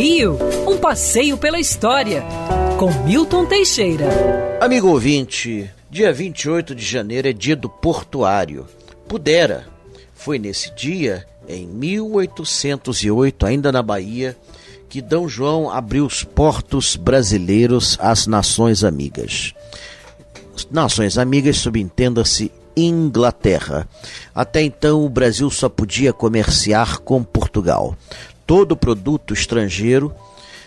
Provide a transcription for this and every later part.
Rio, um passeio pela história, com Milton Teixeira. Amigo ouvinte, dia 28 de janeiro é dia do portuário. Pudera. Foi nesse dia, em 1808, ainda na Bahia, que D. João abriu os portos brasileiros às nações amigas. Nações amigas, subentenda-se Inglaterra. Até então, o Brasil só podia comerciar com Portugal. Todo produto estrangeiro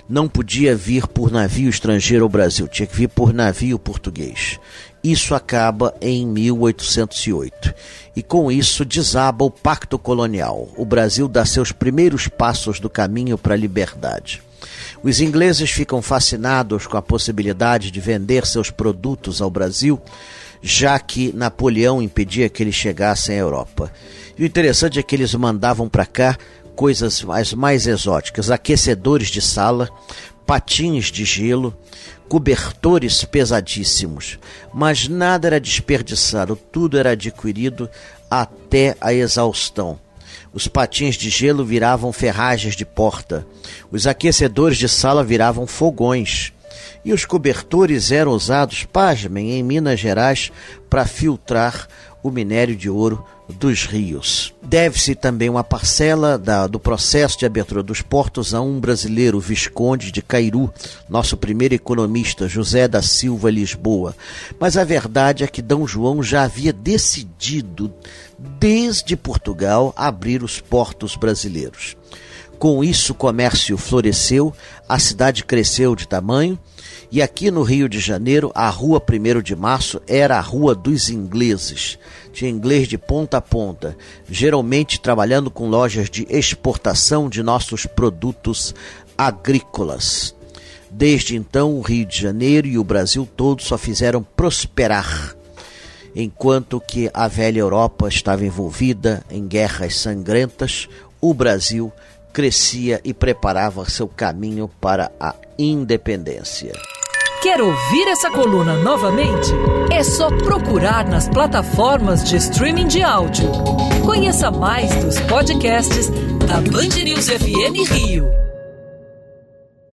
não podia vir por navio estrangeiro ao Brasil, tinha que vir por navio português. Isso acaba em 1808. E com isso desaba o pacto colonial. O Brasil dá seus primeiros passos do caminho para a liberdade. Os ingleses ficam fascinados com a possibilidade de vender seus produtos ao Brasil, já que Napoleão impedia que eles chegassem à Europa. E o interessante é que eles mandavam para cá coisas as mais exóticas: aquecedores de sala, patins de gelo, cobertores pesadíssimos. Mas nada era desperdiçado, tudo era adquirido até a exaustão. Os patins de gelo viravam ferragens de porta, os aquecedores de sala viravam fogões, e os cobertores eram usados, pasmem, em Minas Gerais para filtrar o minério de ouro dos rios. Deve-se também uma parcela da, do processo de abertura dos portos a um brasileiro, Visconde de Cairu, nosso primeiro economista, José da Silva Lisboa. Mas a verdade é que D. João já havia decidido, desde Portugal, abrir os portos brasileiros. Com isso, o comércio floresceu, a cidade cresceu de tamanho e aqui no Rio de Janeiro, a rua 1 de Março era a rua dos ingleses. Tinha inglês de ponta a ponta, geralmente trabalhando com lojas de exportação de nossos produtos agrícolas. Desde então, o Rio de Janeiro e o Brasil todo só fizeram prosperar, enquanto que a velha Europa estava envolvida em guerras sangrentas, o Brasil crescia e preparava seu caminho para a independência. Quer ouvir essa coluna novamente? É só procurar nas plataformas de streaming de áudio. Conheça mais dos podcasts da Band News FM Rio.